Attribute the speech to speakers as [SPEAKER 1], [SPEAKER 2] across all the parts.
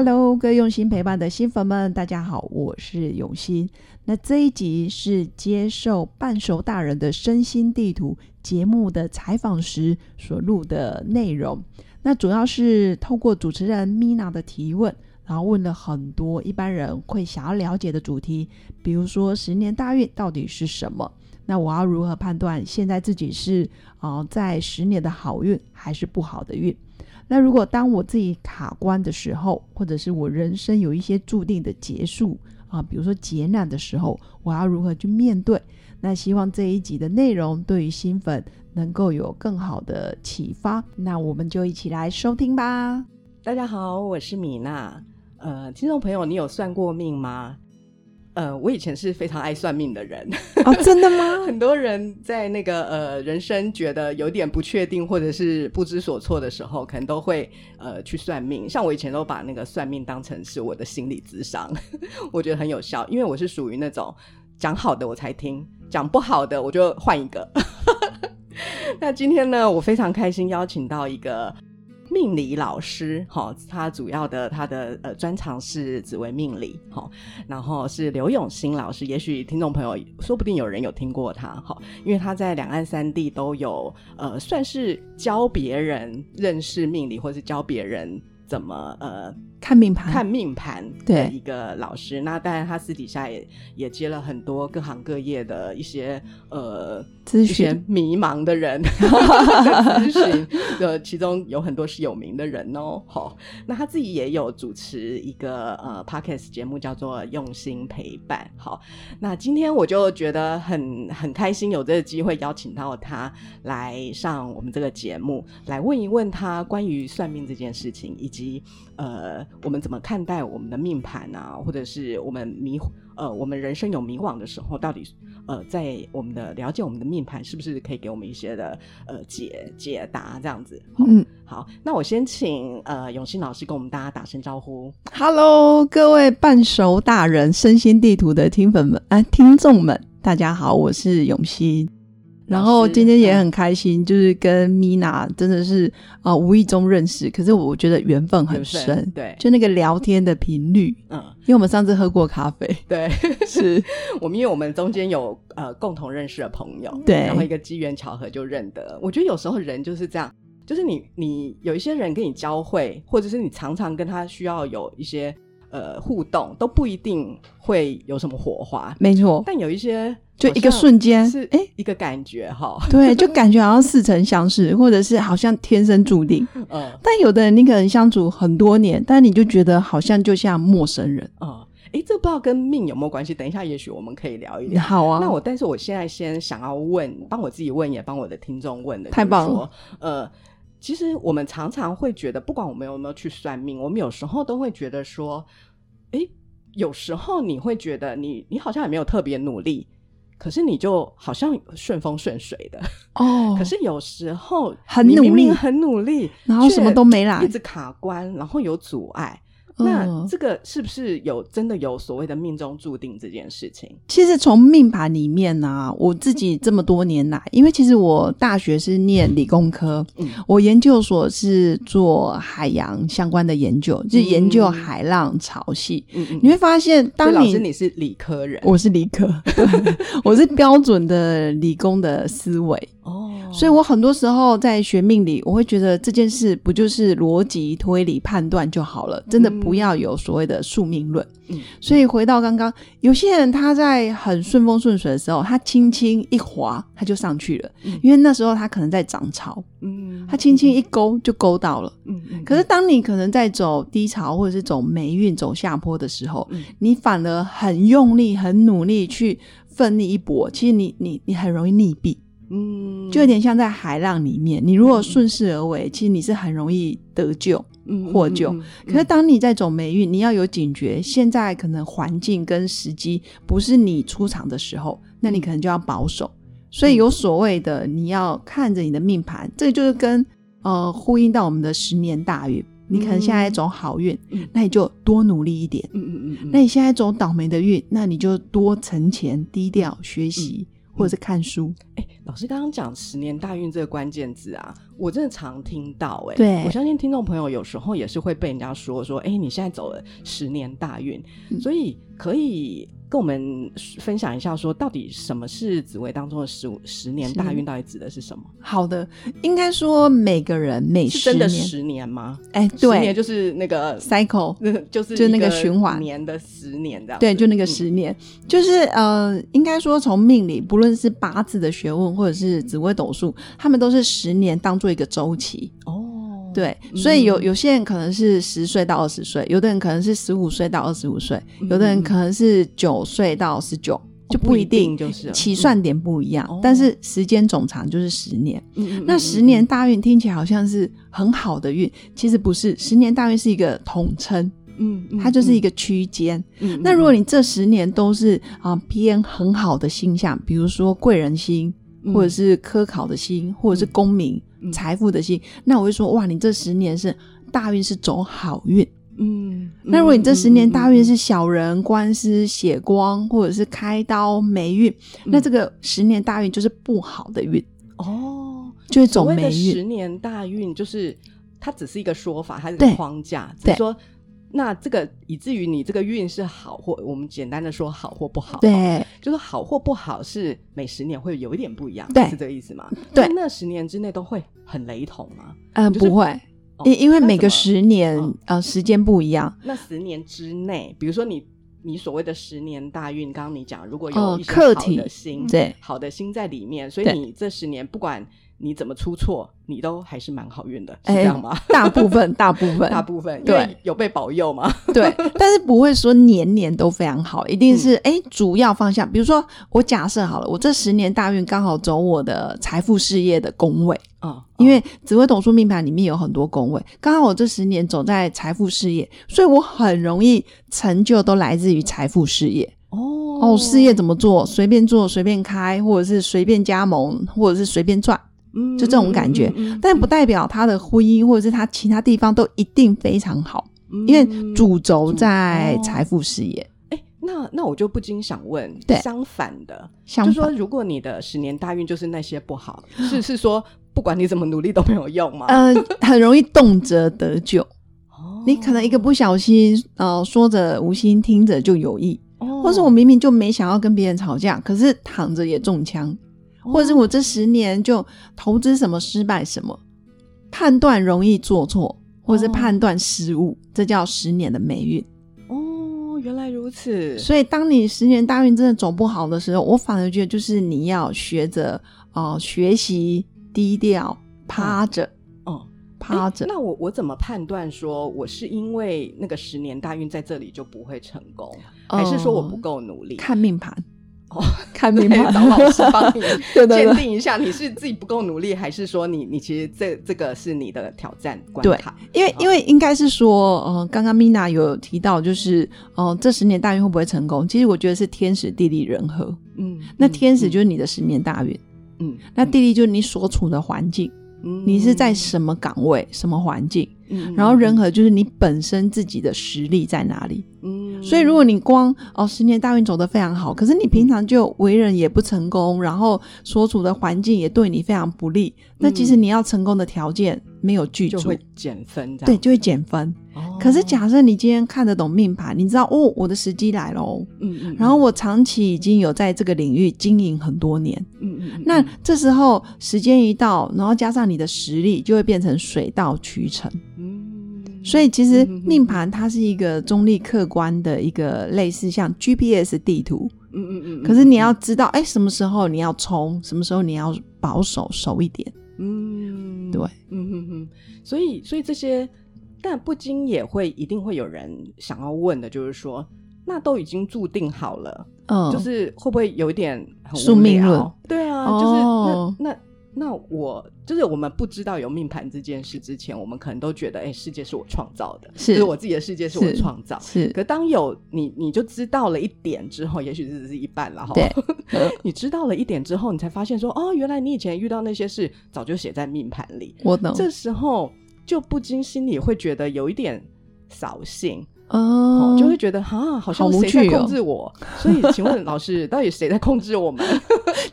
[SPEAKER 1] Hello，各位用心陪伴的新粉们，大家好，我是永新。那这一集是接受半熟大人的身心地图节目的采访时所录的内容。那主要是透过主持人 Mina 的提问，然后问了很多一般人会想要了解的主题，比如说十年大运到底是什么？那我要如何判断现在自己是啊在十年的好运还是不好的运？那如果当我自己卡关的时候，或者是我人生有一些注定的结束啊，比如说劫难的时候，我要如何去面对？那希望这一集的内容对于新粉能够有更好的启发。那我们就一起来收听吧。
[SPEAKER 2] 大家好，我是米娜。呃，听众朋友，你有算过命吗？呃，我以前是非常爱算命的人
[SPEAKER 1] 哦，真的吗？
[SPEAKER 2] 很多人在那个呃人生觉得有点不确定或者是不知所措的时候，可能都会呃去算命。像我以前都把那个算命当成是我的心理咨商，我觉得很有效，因为我是属于那种讲好的我才听，讲不好的我就换一个。那今天呢，我非常开心邀请到一个。命理老师，哈，他主要的他的呃专长是紫微命理，哈，然后是刘永新老师，也许听众朋友说不定有人有听过他，哈，因为他在两岸三地都有呃算是教别人认识命理，或是教别人。怎么呃
[SPEAKER 1] 看命盘
[SPEAKER 2] 看命盘的一个老师，那当然他私底下也也接了很多各行各业的一些呃
[SPEAKER 1] 咨询
[SPEAKER 2] 迷茫的人 咨询，呃其中有很多是有名的人哦。好，那他自己也有主持一个呃 podcast 节目，叫做用心陪伴。好，那今天我就觉得很很开心，有这个机会邀请到他来上我们这个节目，来问一问他关于算命这件事情以及。及呃，我们怎么看待我们的命盘啊？或者是我们迷呃，我们人生有迷惘的时候，到底呃，在我们的了解我们的命盘，是不是可以给我们一些的呃解解答？这样子，嗯，好，那我先请呃永新老师跟我们大家打声招呼。
[SPEAKER 1] Hello，各位半熟大人身心地图的听粉们啊，听众们，大家好，我是永新。然后今天也很开心，就是跟米娜真的是啊无意中认识，可是我觉得缘分很深，
[SPEAKER 2] 对，
[SPEAKER 1] 就那个聊天的频率，嗯，因为我们上次喝过咖啡，
[SPEAKER 2] 对，
[SPEAKER 1] 是。
[SPEAKER 2] 我们因为我们中间有呃共同认识的朋友，
[SPEAKER 1] 对，
[SPEAKER 2] 然后一个机缘巧合就认得。我觉得有时候人就是这样，就是你你有一些人跟你交汇，或者是你常常跟他需要有一些呃互动，都不一定会有什么火花，
[SPEAKER 1] 没错，
[SPEAKER 2] 但有一些。
[SPEAKER 1] 就一个瞬间，
[SPEAKER 2] 是哎，一个感觉哈，
[SPEAKER 1] 对，就感觉好像似曾相识，或者是好像天生注定。嗯，但有的人你可能相处很多年，但你就觉得好像就像陌生人。
[SPEAKER 2] 啊，哎，这不知道跟命有没有关系？等一下，也许我们可以聊一聊。
[SPEAKER 1] 好啊，
[SPEAKER 2] 那我但是我现在先想要问，帮我自己问，也帮我的听众问的，
[SPEAKER 1] 太棒了。
[SPEAKER 2] 呃，其实我们常常会觉得，不管我们有没有去算命，我们有时候都会觉得说，哎，有时候你会觉得你你好像也没有特别努力。可是你就好像顺风顺水的。哦，可是有时候
[SPEAKER 1] 很努力，
[SPEAKER 2] 很努力，
[SPEAKER 1] 然后什么都没来，
[SPEAKER 2] 一直卡关，然后有阻碍。那这个是不是有真的有所谓的命中注定这件事情？
[SPEAKER 1] 其实从命盘里面呢，我自己这么多年来，因为其实我大学是念理工科，我研究所是做海洋相关的研究，就是研究海浪潮汐。你会发现，当你
[SPEAKER 2] 你是理科人，
[SPEAKER 1] 我是理科，我是标准的理工的思维。哦，所以我很多时候在学命理，我会觉得这件事不就是逻辑推理判断就好了，真的不要有所谓的宿命论。嗯，所以回到刚刚，有些人他在很顺风顺水的时候，他轻轻一滑，他就上去了，因为那时候他可能在涨潮，嗯，他轻轻一勾就勾到了，嗯。嗯。可是当你可能在走低潮或者是走霉运、走下坡的时候，你反而很用力、很努力去奋力一搏，其实你你你很容易溺毙。嗯，就有点像在海浪里面，你如果顺势而为，其实你是很容易得救、获救。可是当你在走霉运，你要有警觉，现在可能环境跟时机不是你出场的时候，那你可能就要保守，所以有所谓的你要看着你的命盘，这就是跟呃呼应到我们的十年大运。你可能现在走好运，
[SPEAKER 2] 嗯。
[SPEAKER 1] 那你就多努力一点；
[SPEAKER 2] 嗯嗯嗯。嗯，
[SPEAKER 1] 那你现在走倒霉的运，那你就多存钱、低调学习，或者是看书。
[SPEAKER 2] 哎、老师刚刚讲十年大运这个关键字啊，我真的常听到、哎，
[SPEAKER 1] 对。
[SPEAKER 2] 我相信听众朋友有时候也是会被人家说说，哎、你现在走了十年大运，
[SPEAKER 1] 嗯。
[SPEAKER 2] 所以可以跟我们分享一下，说到底什么是紫薇当中的十五十年大运，到底指的是什么？
[SPEAKER 1] 好的，应该说每个人每
[SPEAKER 2] 是
[SPEAKER 1] 十年，
[SPEAKER 2] 真的十年吗？
[SPEAKER 1] 哎，对
[SPEAKER 2] 十年
[SPEAKER 1] 对
[SPEAKER 2] 就是那个
[SPEAKER 1] ，，cycle，
[SPEAKER 2] 就是
[SPEAKER 1] 就那个循环
[SPEAKER 2] 年的十年这样。
[SPEAKER 1] 对，就那个
[SPEAKER 2] 嗯
[SPEAKER 1] 十年，就是呃，应该说从命理，不论是八字的学问，或者是紫微斗数，他们都是十年当做一个周期。
[SPEAKER 2] 哦，
[SPEAKER 1] 对，所以有
[SPEAKER 2] 嗯。
[SPEAKER 1] 有些人可能是十岁到二十岁，有的人可能是十五岁到二十五岁，有的人
[SPEAKER 2] 嗯。
[SPEAKER 1] 可能是九岁到十九，就
[SPEAKER 2] 不一
[SPEAKER 1] 一定，
[SPEAKER 2] 就是
[SPEAKER 1] 起算点不一样，
[SPEAKER 2] 哦。
[SPEAKER 1] 但是时间总长就是十年。那十年大运听起来好像是很好的运，其实不是，十年大运是一个统称，
[SPEAKER 2] 嗯嗯
[SPEAKER 1] 它就是一个区间。
[SPEAKER 2] 嗯
[SPEAKER 1] 那如果你这十年都是啊、偏很好的星象，比如说贵人星，
[SPEAKER 2] 嗯。
[SPEAKER 1] 或者是科考的星，或者是功名、
[SPEAKER 2] 嗯
[SPEAKER 1] 财富的星，那我会说哇，你这十年是大运是走好运。
[SPEAKER 2] 嗯，
[SPEAKER 1] 那如果你这十年大运
[SPEAKER 2] 是
[SPEAKER 1] 是小人、官司、血光，或者是开刀、霉运，
[SPEAKER 2] 嗯
[SPEAKER 1] 那这个十年大运就是不好的运，
[SPEAKER 2] 哦，
[SPEAKER 1] 就是走霉运。
[SPEAKER 2] 十年大运，就是它只是一个说法，它是框架，只
[SPEAKER 1] 对
[SPEAKER 2] 是说。那这个以至于你这个运是好或我们简单的说好或不好，，
[SPEAKER 1] 对。
[SPEAKER 2] 就是好或不好是每十年会有一点不一样，
[SPEAKER 1] 对。
[SPEAKER 2] 是这个意思吗？
[SPEAKER 1] 对。
[SPEAKER 2] 那那十年之内都会很雷同吗？
[SPEAKER 1] 嗯、
[SPEAKER 2] 就是
[SPEAKER 1] 不会，
[SPEAKER 2] 哦
[SPEAKER 1] 因因为每个十年
[SPEAKER 2] 嗯。
[SPEAKER 1] 呃时间不一样，
[SPEAKER 2] 那十年之内，比如说你你所谓的十年大运，刚刚你讲如果有
[SPEAKER 1] 哦
[SPEAKER 2] 一些好的心，
[SPEAKER 1] 对。
[SPEAKER 2] 好的心在里面，所以你这十年不管你怎么出错，你都还是蛮好运的，是
[SPEAKER 1] 哎
[SPEAKER 2] 这样吗？
[SPEAKER 1] 大部分大部分
[SPEAKER 2] 大部分因
[SPEAKER 1] 对
[SPEAKER 2] 为有被保佑嘛，
[SPEAKER 1] 对，但是不会说年年都非常好，一定
[SPEAKER 2] 嗯
[SPEAKER 1] 是哎、诶主要方向。比如说，我假设好了，我这十年大运刚好走我的财富事业的宫位，
[SPEAKER 2] 啊，
[SPEAKER 1] 因为紫微斗数命盘里面有很多宫位，刚好我这十年走在财富事业，所以我很容易成就都来自于财富事业。
[SPEAKER 2] 哦
[SPEAKER 1] 哦，事业怎么做，随便做随便开，或者是随便加盟，或者是随便赚，
[SPEAKER 2] 嗯
[SPEAKER 1] 就这种感觉。但不代表他的婚姻或者是他其他地方都一定非常好，
[SPEAKER 2] 嗯
[SPEAKER 1] 因为主轴在财富事业。
[SPEAKER 2] 哎，那那我就不禁想问，
[SPEAKER 1] 对
[SPEAKER 2] 相反的，
[SPEAKER 1] 相
[SPEAKER 2] 就说，如果你的十年大运就是那些不好，是是说不管你怎么努力都没有用吗？
[SPEAKER 1] 呃，很容易动辄得咎。
[SPEAKER 2] 哦
[SPEAKER 1] 你可能一个不小心，呃，说着无心，听着就有意，
[SPEAKER 2] 哦
[SPEAKER 1] 或是我明明就没想要跟别人吵架，可是躺着也中枪，或者是我这十年就投资什么失败什么，判断容易做错，或者是
[SPEAKER 2] 哦
[SPEAKER 1] 判断失误，这叫十年的霉运。
[SPEAKER 2] 哦，原来如此，
[SPEAKER 1] 所以，当你十年大运真的走不好的时候，我反而觉得就是你要学着哦、呃学习低调，趴着，
[SPEAKER 2] 哦。
[SPEAKER 1] 趴着。
[SPEAKER 2] 那我我怎么判断说我是因为那个十年大运在这里就不会成功，还是说我不够努力？
[SPEAKER 1] 看命盘
[SPEAKER 2] 哦，
[SPEAKER 1] 看命盘，
[SPEAKER 2] 可以找老师帮你 鉴定一下，你是自己不够努力，还是说你你其实这这个是你的挑战关
[SPEAKER 1] 对
[SPEAKER 2] 卡？
[SPEAKER 1] 因为因为应该是说，呃，刚刚 Mina 有提到，就是，呃，这十年大运会不会成功？其实我觉得是天时地利人和。
[SPEAKER 2] 嗯，
[SPEAKER 1] 那
[SPEAKER 2] 嗯
[SPEAKER 1] 天时就是你的十年大运，
[SPEAKER 2] 嗯，
[SPEAKER 1] 那地利就是你所处的环境，
[SPEAKER 2] 嗯
[SPEAKER 1] 你是在什么岗位、什么环境，
[SPEAKER 2] 嗯
[SPEAKER 1] 然后人和就是你本身自己的实力在哪里。
[SPEAKER 2] 嗯，
[SPEAKER 1] 所以，如果你光哦十年大运走得非常好，可是你平常就为人也不成功，然后所处的环境也对你非常不利，那其实你要成功的条件没有具足，
[SPEAKER 2] 就会减分，
[SPEAKER 1] 对，就会减分。
[SPEAKER 2] 哦。
[SPEAKER 1] 可是，假设你今天看得懂命盘，你知道哦，我的时机来喽，
[SPEAKER 2] 嗯嗯，
[SPEAKER 1] 然后我长期已经有在这个领域经营很多年，
[SPEAKER 2] 嗯嗯嗯，
[SPEAKER 1] 那这时候时间一到，然后加上你的实力，就会变成水到渠成。
[SPEAKER 2] 嗯，
[SPEAKER 1] 所以其实命盘它是一个中立客观的一个类似像 GPS 地图，
[SPEAKER 2] 嗯嗯嗯，
[SPEAKER 1] 可是你要知道，哎，什么时候你要冲，什么时候你要保守守一点。
[SPEAKER 2] 嗯，
[SPEAKER 1] 对，
[SPEAKER 2] 嗯哼哼，所以所以这些，但不禁也会一定会有人想要问的，就是说，那都已经注定好了，
[SPEAKER 1] 嗯，
[SPEAKER 2] 就是会不会有一点很无
[SPEAKER 1] 宿命
[SPEAKER 2] 聊
[SPEAKER 1] 论？
[SPEAKER 2] 对啊，
[SPEAKER 1] 哦
[SPEAKER 2] 就是那那那我就是我们不知道有命盘这件事之前，我们可能都觉得，哎、世界是我创造的，
[SPEAKER 1] 是
[SPEAKER 2] 就是我自己的世界是我创造。
[SPEAKER 1] 是
[SPEAKER 2] 可当有你，你就知道了一点之后，也许这只是一半了哈。
[SPEAKER 1] 对，
[SPEAKER 2] 你知道了一点之后，你才发现说，哦，原来你以前遇到那些事，早就写在命盘里。
[SPEAKER 1] 我懂。
[SPEAKER 2] 这时候就不禁心里会觉得有一点扫兴，
[SPEAKER 1] 哦
[SPEAKER 2] 哦，就会觉得哈，好像谁在控制我？所以，请问老师，到底谁在控制我们？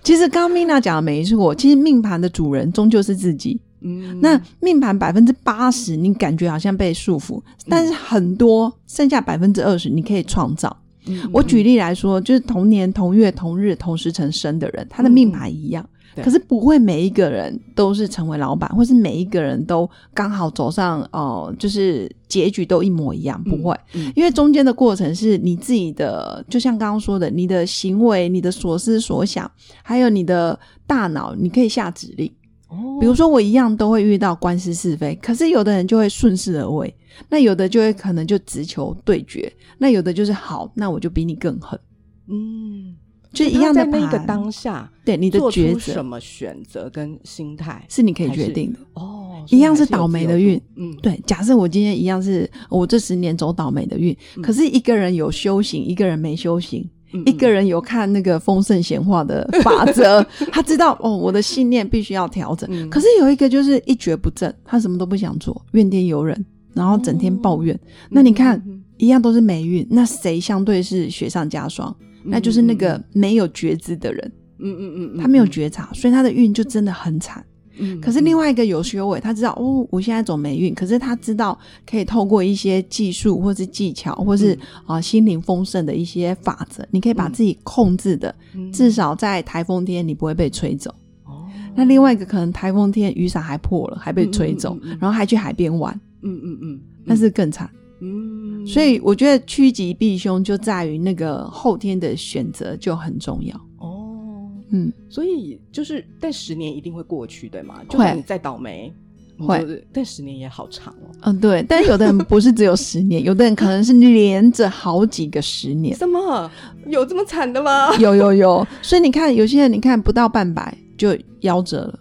[SPEAKER 1] 其实刚刚 Mina 讲的没错，其实命盘的主人终究是自己。
[SPEAKER 2] 嗯，
[SPEAKER 1] 那命盘百分之八十，你感觉好像被束缚，但是很多剩下百分之二十，你可以创造。
[SPEAKER 2] 嗯
[SPEAKER 1] 我举例来说，就是同年同月同日同时辰生的人，他的命盘一样，
[SPEAKER 2] 对
[SPEAKER 1] 可是不会每一个人都是成为老板，或是每一个人都刚好走上哦、就是结局都一模一样，不会，
[SPEAKER 2] 嗯。
[SPEAKER 1] 因为中间的过程是你自己的，就像刚刚说的，你的行为、你的所思所想，还有你的大脑，你可以下指令。
[SPEAKER 2] 哦。
[SPEAKER 1] 比如说我一样都会遇到官司是非，可是有的人就会顺势而为，那有的就会可能就直球对决，那有的就是好，那我就比你更狠，
[SPEAKER 2] 嗯，
[SPEAKER 1] 就一样
[SPEAKER 2] 在那个
[SPEAKER 1] 盘
[SPEAKER 2] 当下，
[SPEAKER 1] 对你的抉择。
[SPEAKER 2] 什么选择跟心态
[SPEAKER 1] 是你可以决定的。
[SPEAKER 2] 哦，
[SPEAKER 1] 一样是倒霉的运，
[SPEAKER 2] 嗯，
[SPEAKER 1] 对，假设我今天一样是我这十年走倒霉的运，
[SPEAKER 2] 嗯。
[SPEAKER 1] 可是一个人有修行，一个人没修行，
[SPEAKER 2] 嗯。
[SPEAKER 1] 一个人有看那个丰盛显化的法则，他知道哦，我的信念必须要调整。
[SPEAKER 2] 嗯。
[SPEAKER 1] 可是有一个就是一蹶不振，他什么都不想做，怨天尤人，然后整天抱怨。那你看，
[SPEAKER 2] 嗯。
[SPEAKER 1] 一样都是霉运，那谁相对是雪上加霜？那就是那个没有觉知的人，
[SPEAKER 2] 嗯嗯嗯嗯，
[SPEAKER 1] 他没有觉察，所以他的运就真的很惨。
[SPEAKER 2] 嗯，
[SPEAKER 1] 可是另外一个有修为，他知道哦，我现在走霉运，可是他知道可以透过一些技术，或是技巧，或是啊、心灵丰盛的一些法则，你可以把自己控制的，
[SPEAKER 2] 嗯
[SPEAKER 1] 至少在台风天你不会被吹走。
[SPEAKER 2] 哦，
[SPEAKER 1] 那另外一个可能台风天雨伞还破了，还被吹走，然后还去海边玩，
[SPEAKER 2] 嗯嗯嗯，
[SPEAKER 1] 那是更惨。
[SPEAKER 2] 嗯，
[SPEAKER 1] 所以我觉得趋吉避凶就在于那个后天的选择就很重要。
[SPEAKER 2] 哦，
[SPEAKER 1] 嗯，
[SPEAKER 2] 所以就是，但十年一定会过去，对吗？就
[SPEAKER 1] 会
[SPEAKER 2] 算你再倒霉，你
[SPEAKER 1] 会，
[SPEAKER 2] 但十年也好长哦。
[SPEAKER 1] 嗯，对。但有的人不是只有十年，有的人可能是连着好几个十年。
[SPEAKER 2] 什么有这么惨的吗？
[SPEAKER 1] 有有有，所以你看，有些人你看不到半百就夭折了，
[SPEAKER 2] 哦，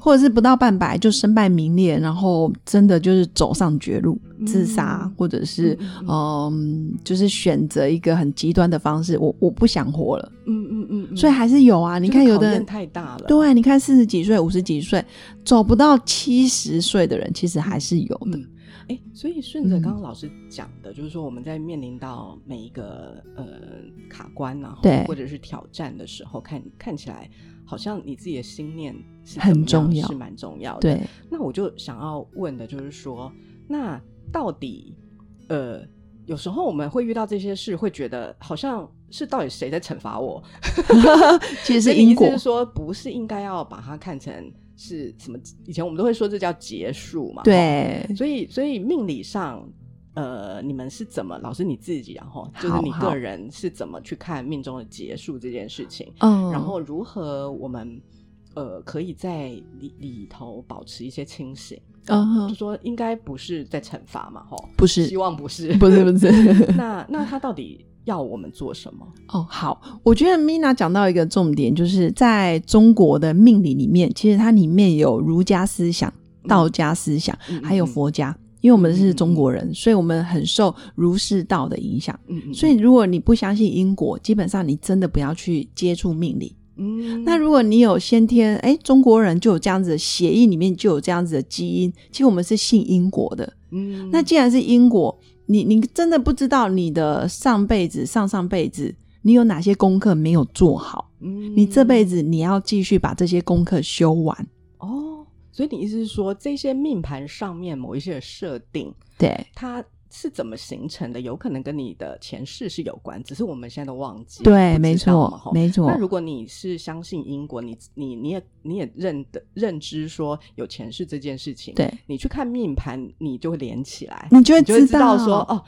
[SPEAKER 1] 或者是不到半百就身败名裂，然后真的就是走上绝路，自杀，
[SPEAKER 2] 嗯
[SPEAKER 1] 或者是
[SPEAKER 2] 嗯
[SPEAKER 1] 就是选择一个很极端的方式，我我不想活了，
[SPEAKER 2] 嗯嗯嗯嗯，
[SPEAKER 1] 所以还是有啊。你看有的人
[SPEAKER 2] 太大了，
[SPEAKER 1] 对，你看四十几岁、五十几岁走不到七十岁的人，其实还是有的。
[SPEAKER 2] 嗯，哎，所以顺着
[SPEAKER 1] 嗯
[SPEAKER 2] 刚刚老师讲的，就是说我们在面临到每一个呃卡关然后
[SPEAKER 1] 对。
[SPEAKER 2] 或者是挑战的时候，看看起来好像你自己的心念是
[SPEAKER 1] 很重要
[SPEAKER 2] 是蛮重要的。
[SPEAKER 1] 对，
[SPEAKER 2] 那我就想要问的就是说，那到底呃，有时候我们会遇到这些事，会觉得好像是到底谁在惩罚我？
[SPEAKER 1] 其实
[SPEAKER 2] 意思
[SPEAKER 1] 是因果
[SPEAKER 2] 是说，不是应该要把它看成是什么？以前我们都会说这叫结束嘛。
[SPEAKER 1] 对，
[SPEAKER 2] 所以所以命理上。呃，你们是怎么？老师你自己，然后就是你个人是怎么去看命中的结束这件事情？
[SPEAKER 1] 嗯，
[SPEAKER 2] 然后如何我们呃可以在里里头保持一些清醒？就
[SPEAKER 1] 嗯哼，
[SPEAKER 2] 说应该不是在惩罚嘛，吼，
[SPEAKER 1] 不是
[SPEAKER 2] 希望不是，
[SPEAKER 1] 不是不是。
[SPEAKER 2] 那那他到底要我们做什么？
[SPEAKER 1] 哦，好，我觉得 Mina 讲到一个重点，就是在中国的命理里面，其实它里面有儒家思想、道家思想，
[SPEAKER 2] 嗯
[SPEAKER 1] 还有，佛家。因为我们是中国人，所以我们很受儒释道的影响。所以，如果你不相信因果，基本上你真的不要去接触命理。
[SPEAKER 2] 嗯，
[SPEAKER 1] 那如果你有先天，哎，中国人就有这样子的血液里面就有这样子的基因，其实我们是信因果的。
[SPEAKER 2] 嗯
[SPEAKER 1] 那既然是因果，你你真的不知道你的上辈子、上上辈子你有哪些功课没有做好，
[SPEAKER 2] 嗯
[SPEAKER 1] 你这辈子你要继续把这些功课修完。
[SPEAKER 2] 哦，所以你意思是说，这些命盘上面某一些的设定，
[SPEAKER 1] 对
[SPEAKER 2] 它是怎么形成的？有可能跟你的前世是有关，只是我们现在都忘记。
[SPEAKER 1] 对，
[SPEAKER 2] 不
[SPEAKER 1] 没错没错
[SPEAKER 2] 那。如果你是相信因果，你你你也你也认的认知说有前世这件事情，
[SPEAKER 1] 对，
[SPEAKER 2] 你去看命盘，你就会连起来，
[SPEAKER 1] 你就会
[SPEAKER 2] 知道
[SPEAKER 1] 道
[SPEAKER 2] 说，哦，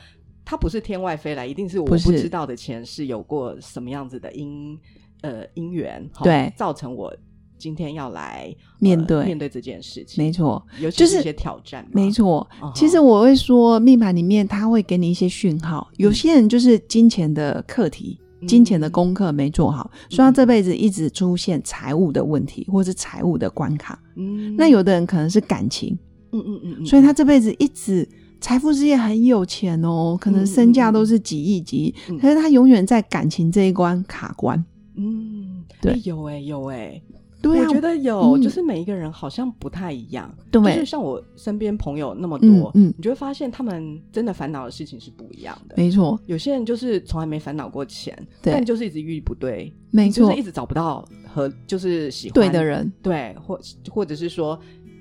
[SPEAKER 2] 它不是天外飞来，一定是我
[SPEAKER 1] 不
[SPEAKER 2] 知道的前世有过什么样子的因呃因缘，吼
[SPEAKER 1] 对
[SPEAKER 2] 造成我今天要来呃
[SPEAKER 1] 面对
[SPEAKER 2] 面对这件事情，
[SPEAKER 1] 没错，
[SPEAKER 2] 尤其
[SPEAKER 1] 就是
[SPEAKER 2] 一些挑战嘛，
[SPEAKER 1] 没错。其实我会说，命盘里面它会给你一些讯号，有些人就是金钱的课题，金钱的功课没做好，所以他这辈子一直出现财务的问题，或是财务的关卡。
[SPEAKER 2] 嗯
[SPEAKER 1] 那有的人可能是感情，
[SPEAKER 2] 嗯嗯嗯嗯，
[SPEAKER 1] 所以他这辈子一直财富事业很有钱哦，可能身价都是几亿几亿，
[SPEAKER 2] 嗯
[SPEAKER 1] 可是他永远在感情这一关卡关。
[SPEAKER 2] 嗯，
[SPEAKER 1] 对
[SPEAKER 2] 诶有哎、有哎、
[SPEAKER 1] 对啊，
[SPEAKER 2] 我觉得有，
[SPEAKER 1] 嗯
[SPEAKER 2] 就是每一个人好像不太一样。
[SPEAKER 1] 对
[SPEAKER 2] 就是像我身边朋友那么多，
[SPEAKER 1] 嗯嗯
[SPEAKER 2] 你就会发现他们真的烦恼的事情是不一样的。
[SPEAKER 1] 没错，
[SPEAKER 2] 有些人就是从来没烦恼过钱，
[SPEAKER 1] 对
[SPEAKER 2] 但就是一直遇不对，
[SPEAKER 1] 没错
[SPEAKER 2] 就是一，直找不到和就是喜欢
[SPEAKER 1] 对的，人，
[SPEAKER 2] 对，或或者是说，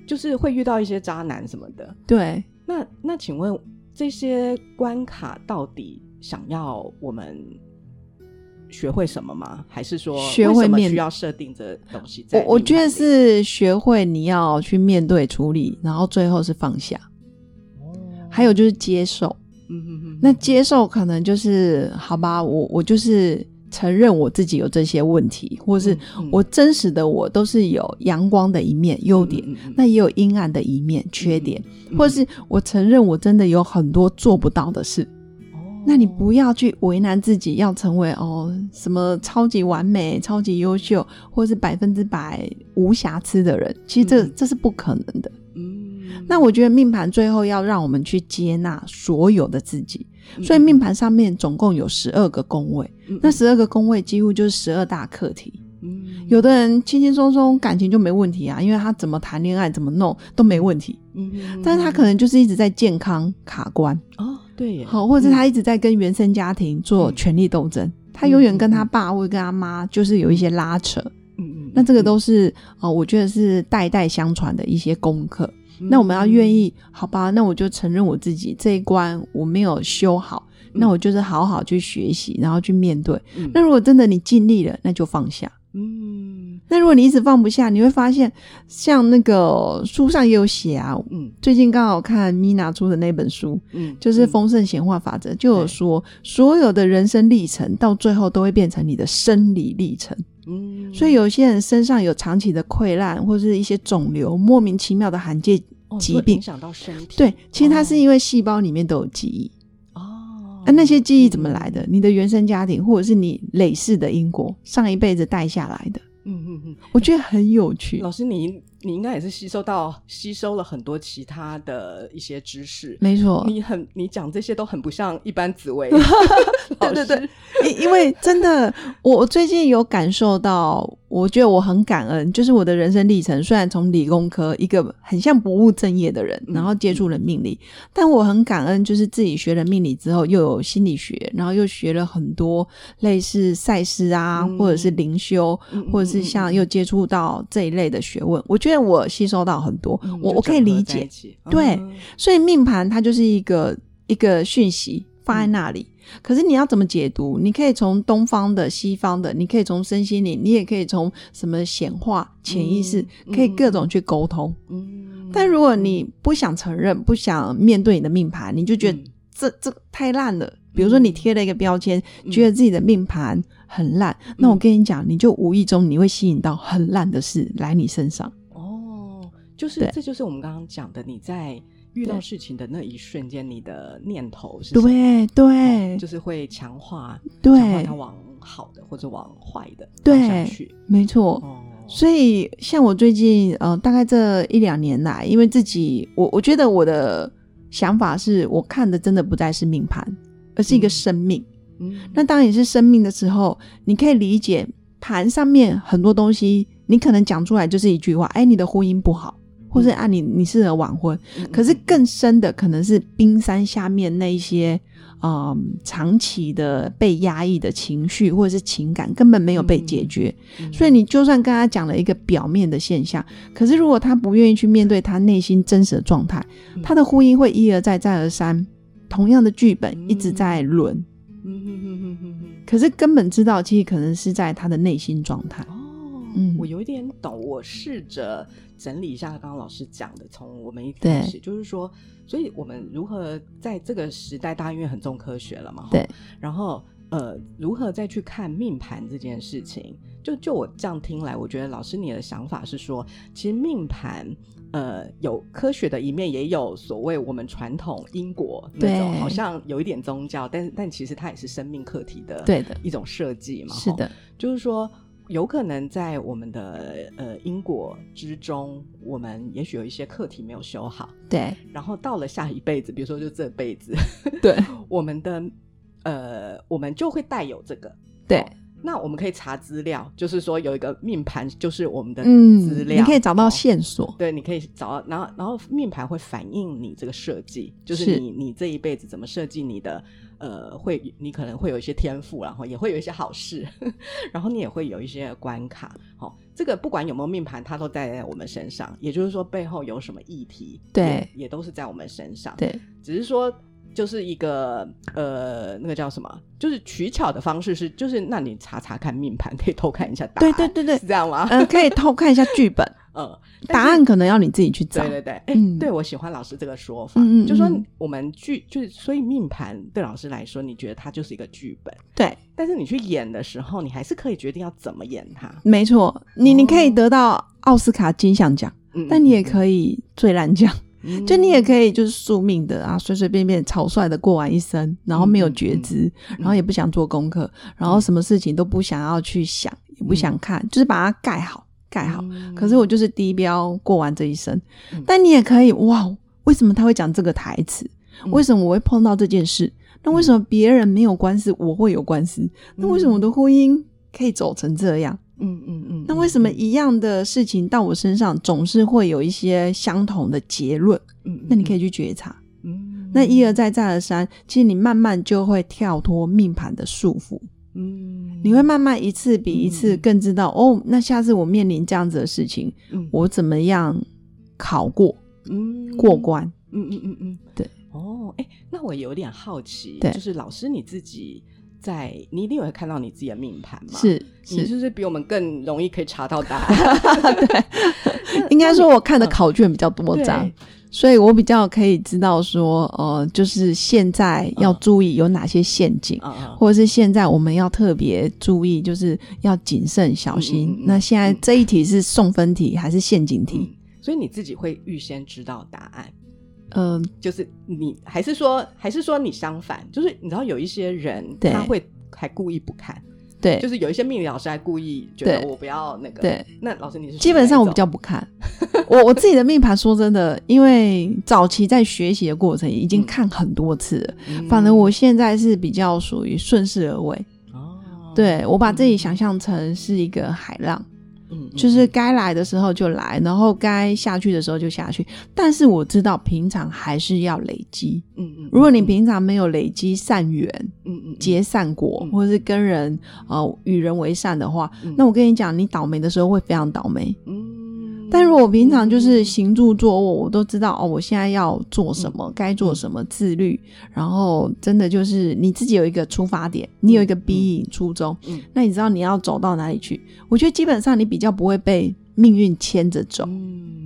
[SPEAKER 2] 就是会遇到一些渣男什么的。
[SPEAKER 1] 对。
[SPEAKER 2] 那那请问这些关卡到底想要我们学会什么吗？还是说
[SPEAKER 1] 学会面
[SPEAKER 2] 要设定这东西在
[SPEAKER 1] 我我觉得是学会你要去面对处理，然后最后是放下，哦。还有就是接受。
[SPEAKER 2] 嗯嗯嗯，
[SPEAKER 1] 那接受可能就是好吧，我我就是承认我自己有这些问题，或是
[SPEAKER 2] 嗯
[SPEAKER 1] 我真实的我都是有阳光的一面、优点，
[SPEAKER 2] 嗯嗯嗯
[SPEAKER 1] 那也有阴暗的一面、缺点，
[SPEAKER 2] 嗯。
[SPEAKER 1] 或是我承认我真的有很多做不到的事。
[SPEAKER 2] 哦
[SPEAKER 1] 那你不要去为难自己，要成为哦什么超级完美、超级优秀，或是百分之百无瑕疵的人。其实这、
[SPEAKER 2] 嗯
[SPEAKER 1] 这是不可能的。
[SPEAKER 2] 嗯，
[SPEAKER 1] 那我觉得命盘最后要让我们去接纳所有的自己，
[SPEAKER 2] 嗯
[SPEAKER 1] 所以命盘上面总共有十二个宫位，
[SPEAKER 2] 嗯
[SPEAKER 1] 那十二个宫位几乎就是十二大课题。
[SPEAKER 2] 嗯
[SPEAKER 1] 有的人轻轻松松感情就没问题啊，因为他怎么谈恋爱、怎么弄都没问题，但是他可能就是一直在健康卡关。
[SPEAKER 2] 哦对耶，
[SPEAKER 1] 好，或者是他一直在跟原生家庭做权力斗争，他永远跟他爸或者跟他妈就是有一些拉扯，
[SPEAKER 2] 嗯嗯，
[SPEAKER 1] 那这个都是呃，我觉得是代代相传的一些功课。
[SPEAKER 2] 嗯
[SPEAKER 1] 那我们要愿意，好吧？那我就承认我自己这一关我没有修好，那我就是好好去学习，然后去面对。
[SPEAKER 2] 嗯
[SPEAKER 1] 那如果真的你尽力了，那就放下。
[SPEAKER 2] 嗯
[SPEAKER 1] 那如果你一直放不下，你会发现，像那个书上也有写啊。
[SPEAKER 2] 嗯
[SPEAKER 1] 最近刚好看米娜出的那本书，
[SPEAKER 2] 嗯，
[SPEAKER 1] 就是丰盛显化法则，就有说，所有的人生历程到最后都会变成你的生理历程。
[SPEAKER 2] 嗯，
[SPEAKER 1] 所以有些人身上有长期的溃烂，或是一些肿瘤，莫名其妙的罕见
[SPEAKER 2] 哦
[SPEAKER 1] 疾病
[SPEAKER 2] 会影响到身体，
[SPEAKER 1] 对，其实它是
[SPEAKER 2] 哦
[SPEAKER 1] 因为细胞里面都有记忆。
[SPEAKER 2] 哦，
[SPEAKER 1] 啊，那些记忆怎么来的？你的原生家庭，或者是你累世的因果，上一辈子带下来的，
[SPEAKER 2] 嗯嗯嗯，
[SPEAKER 1] 我觉得很有趣。
[SPEAKER 2] 老师你你应该也是吸收到吸收了很多其他的一些知识。
[SPEAKER 1] 没错，
[SPEAKER 2] 你很，你讲这些都很不像一般紫薇。
[SPEAKER 1] 对对对，因因为真的，我我最近有感受到，我觉得我很感恩，就是我的人生历程，虽然从理工科一个很像不务正业的人，
[SPEAKER 2] 嗯
[SPEAKER 1] 然后接触了命理，但我很感恩，就是自己学了命理之后，又有心理学，然后又学了很多类似赛事啊，
[SPEAKER 2] 嗯
[SPEAKER 1] 或者是灵修，
[SPEAKER 2] 嗯
[SPEAKER 1] 或者是像又接触到这一类的学问，我觉得我吸收到很多，
[SPEAKER 2] 嗯
[SPEAKER 1] 我我可以理解，，对
[SPEAKER 2] 嗯。
[SPEAKER 1] 所以命盘它就是一个一个讯息放在那里，可是你要怎么解读？你可以从东方的、西方的，你可以从身心灵，你也可以从什么显化、潜意识，
[SPEAKER 2] 嗯
[SPEAKER 1] 可以各种去沟通。
[SPEAKER 2] 嗯，
[SPEAKER 1] 但如果你不想承认、不想面对你的命盘，你就觉得
[SPEAKER 2] 嗯
[SPEAKER 1] 这这太烂了。比如说你贴了一个标签，
[SPEAKER 2] 嗯
[SPEAKER 1] 觉得自己的命盘很烂，那我跟你讲，你就无意中你会吸引到很烂的事来你身上。
[SPEAKER 2] 哦，就是这就是我们刚刚讲的，你在遇到事情的那一瞬间，你的念头是
[SPEAKER 1] 对对。
[SPEAKER 2] 就是会强化强化
[SPEAKER 1] 对
[SPEAKER 2] 它，往好的或者往坏的
[SPEAKER 1] 对
[SPEAKER 2] 去。
[SPEAKER 1] 没错。
[SPEAKER 2] 哦，
[SPEAKER 1] 所以，像我最近呃，大概这一两年来，因为自己，我我觉得我的想法是我看的真的不再是命盘，而是一个
[SPEAKER 2] 嗯。
[SPEAKER 1] 生命。
[SPEAKER 2] 嗯。
[SPEAKER 1] 那当你是生命的时候，你可以理解盘上面很多东西，你可能讲出来就是一句话，哎，你的婚姻不好，或是啊你你适合晚婚。
[SPEAKER 2] 嗯
[SPEAKER 1] 可是更深的可能是冰山下面那一些，嗯，长期的被压抑的情绪或者是情感根本没有被解决。
[SPEAKER 2] 嗯
[SPEAKER 1] 所以你就算跟他讲了一个表面的现象，可是如果他不愿意去面对他内心真实的状态，
[SPEAKER 2] 嗯
[SPEAKER 1] 他的婚姻会一而再再而三，同样的剧本一直在轮。
[SPEAKER 2] 嗯哼哼哼哼哼
[SPEAKER 1] 可是根本知道，其实可能是在他的内心状态。
[SPEAKER 2] 哦，
[SPEAKER 1] 嗯
[SPEAKER 2] 我有一点懂。我试着整理一下刚刚老师讲的，从我们一开始就是说，所以我们如何在这个时代，大家因为很重科学了嘛，
[SPEAKER 1] 对，
[SPEAKER 2] 然后呃，如何再去看命盘这件事情？就就我这样听来，我觉得老师你的想法是说，其实命盘呃有科学的一面，也有所谓我们传统因果那种，好像有一点宗教，但但其实它也是生命课题的
[SPEAKER 1] 对的，
[SPEAKER 2] 一种设计嘛。
[SPEAKER 1] 是的，
[SPEAKER 2] 就是说，有可能在我们的呃因果之中，我们也许有一些课题没有修好，
[SPEAKER 1] 对。
[SPEAKER 2] 然后到了下一辈子，比如说就这辈子，
[SPEAKER 1] 对
[SPEAKER 2] 我们的呃，我们就会带有这个。
[SPEAKER 1] 对
[SPEAKER 2] 哦，那我们可以查资料，就是说有一个命盘，就是我们的
[SPEAKER 1] 嗯
[SPEAKER 2] 资，料，
[SPEAKER 1] 你可以找到
[SPEAKER 2] 哦
[SPEAKER 1] 线索，
[SPEAKER 2] 对，你可以找到，然后然后命盘会反映你这个设计，就是
[SPEAKER 1] 是
[SPEAKER 2] 你你这一辈子怎么设计你的，呃，会你可能会有一些天赋，然后也会有一些好事，然后你也会有一些关卡。好、这个不管有没有命盘，它都在我们身上，也就是说背后有什么议题，
[SPEAKER 1] 对
[SPEAKER 2] 也，也都是在我们身上。
[SPEAKER 1] 对
[SPEAKER 2] 只是说就是一个呃，那个叫什么，就是取巧的方式是，就是那你查查看命盘，可以偷看一下答案，
[SPEAKER 1] 对对对对。
[SPEAKER 2] 是这样吗？
[SPEAKER 1] 呃，可以偷看一下剧本，
[SPEAKER 2] 嗯，
[SPEAKER 1] 答案可能要你自己去找。
[SPEAKER 2] 对。对对，哎、
[SPEAKER 1] 嗯。
[SPEAKER 2] 对我喜欢老师这个说法，
[SPEAKER 1] 嗯嗯
[SPEAKER 2] 就说
[SPEAKER 1] 嗯
[SPEAKER 2] 我们剧就是，所以命盘对老师来说，你觉得它就是一个剧本，
[SPEAKER 1] 对，
[SPEAKER 2] 但是你去演的时候，你还是可以决定要怎么演它。
[SPEAKER 1] 没错，你你可以得到奥斯卡金像奖，
[SPEAKER 2] 嗯
[SPEAKER 1] 但你也可以最烂奖。
[SPEAKER 2] 以
[SPEAKER 1] 就你也可以就是宿命的啊，随随便便草率的过完一生，然后没有觉知，
[SPEAKER 2] 嗯
[SPEAKER 1] 然后也不想做功课，然后什么事情都不想要去想，也不想看，就是把它盖好盖好。
[SPEAKER 2] 嗯
[SPEAKER 1] 可是我就是低标过完这一生，
[SPEAKER 2] 嗯
[SPEAKER 1] 但你也可以哇，为什么他会讲这个台词？
[SPEAKER 2] 嗯
[SPEAKER 1] 为什么我会碰到这件事？那为什么别人没有官司，我会有官司？那为什么我的婚姻可以走成这样？
[SPEAKER 2] 嗯嗯嗯，
[SPEAKER 1] 那为什么一样的事情到我身上总是会有一些相同的结论？
[SPEAKER 2] 嗯？嗯
[SPEAKER 1] 那你可以，去觉察。
[SPEAKER 2] 嗯，
[SPEAKER 1] 那一而再再而三，其实你慢慢就会跳脱命盘的束缚，
[SPEAKER 2] 嗯，
[SPEAKER 1] 你会慢慢一次比一次更知道、哦，那下次我面临这样子的事情，
[SPEAKER 2] 嗯
[SPEAKER 1] 我怎么样考过
[SPEAKER 2] 嗯
[SPEAKER 1] 过关？
[SPEAKER 2] 嗯嗯嗯嗯，
[SPEAKER 1] 对。
[SPEAKER 2] 哦，哎，那我有点好奇，就是老师你自己在，你一定有会看到你自己的命盘嘛？，
[SPEAKER 1] 是
[SPEAKER 2] 你
[SPEAKER 1] 是，
[SPEAKER 2] 是不是比我们更容易可以查到答案？
[SPEAKER 1] 对应该说我看的考卷比较多张
[SPEAKER 2] 对，
[SPEAKER 1] 所以我比较可以知道说，呃，就是现在要注意有哪些陷阱。或者是现在我们要特别注意，就是要谨慎小心。那现在这一题是送分题还是陷阱题？
[SPEAKER 2] 嗯所以你自己会预先知道答案，
[SPEAKER 1] 嗯、
[SPEAKER 2] 就是你还是说还是说你相反，就是你知道有一些人
[SPEAKER 1] 对。
[SPEAKER 2] 他会还故意不看，
[SPEAKER 1] 对，
[SPEAKER 2] 就是有一些命理老师还故意觉得我不要那个，
[SPEAKER 1] 对，
[SPEAKER 2] 那老师你是
[SPEAKER 1] 基本上我比
[SPEAKER 2] 比
[SPEAKER 1] 较不看。我我自己的命盘，说真的，因为早期在学习的过程已经看很多次了，
[SPEAKER 2] 嗯。
[SPEAKER 1] 反正我现在是比较属于顺势而为。
[SPEAKER 2] 哦，
[SPEAKER 1] 对我把自己想象成是一个海浪，就是该来的时候就来，然后该下去的时候就下去。但是我知道平常还是要累积。
[SPEAKER 2] 嗯嗯，
[SPEAKER 1] 如果你平常没有累积善缘、
[SPEAKER 2] 嗯嗯
[SPEAKER 1] 结善果，
[SPEAKER 2] 嗯
[SPEAKER 1] 或者是跟人呃与人为善的话，
[SPEAKER 2] 嗯
[SPEAKER 1] 那我跟你讲，你倒霉的时候会非常倒霉。
[SPEAKER 2] 嗯，
[SPEAKER 1] 但如果我平常就是行住坐卧，我都知道哦，我现在要做什么，该做什么，自律，然后真的就是你自己有一个出发点，你有一个逼引初衷，
[SPEAKER 2] 嗯
[SPEAKER 1] 那你知道你要走到哪里去？我觉得基本上你比较不会被命运牵着走。
[SPEAKER 2] 嗯，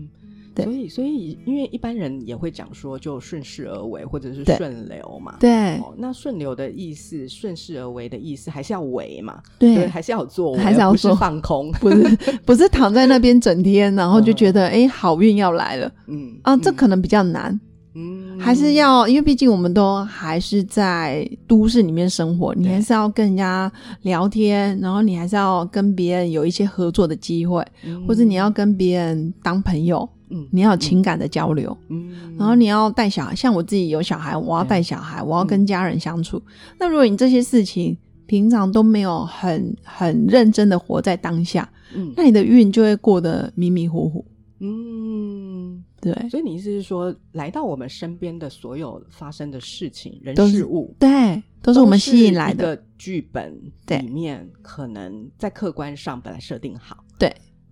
[SPEAKER 1] 对
[SPEAKER 2] 所以所以因为一般人也会讲说，就顺势而为或者是顺流嘛。
[SPEAKER 1] 对
[SPEAKER 2] 哦，那顺流的意思，顺势而为的意思，还是要为嘛？对，
[SPEAKER 1] 对，
[SPEAKER 2] 还是要做，
[SPEAKER 1] 还是要
[SPEAKER 2] 而不是
[SPEAKER 1] 做
[SPEAKER 2] 放空。
[SPEAKER 1] 不是不是躺在那边整天，然后就觉得哎、诶好运要来了
[SPEAKER 2] 嗯
[SPEAKER 1] 啊，这可能比较难。
[SPEAKER 2] 嗯
[SPEAKER 1] 还是要，因为毕竟我们都还是在都市里面生活，你还是要跟人家聊天，然后你还是要跟别人有一些合作的机会，
[SPEAKER 2] 嗯
[SPEAKER 1] 或者你要跟别人当朋友，
[SPEAKER 2] 嗯。
[SPEAKER 1] 你要有情感的交流，
[SPEAKER 2] 嗯，
[SPEAKER 1] 然后你要带小孩，像我自己有小孩，我要带小孩，我要跟家人相处。那如果你这些事情平常都没有很很认真的活在当下，
[SPEAKER 2] 嗯。
[SPEAKER 1] 那你的运就会过得迷迷糊糊。
[SPEAKER 2] 嗯，
[SPEAKER 1] 对。
[SPEAKER 2] 所以你意思是说，来到我们身边的所有发生的事情、人事物，
[SPEAKER 1] 对，都是我们吸引来的。
[SPEAKER 2] 剧本里面，可能在客观上本来设定好，
[SPEAKER 1] 对，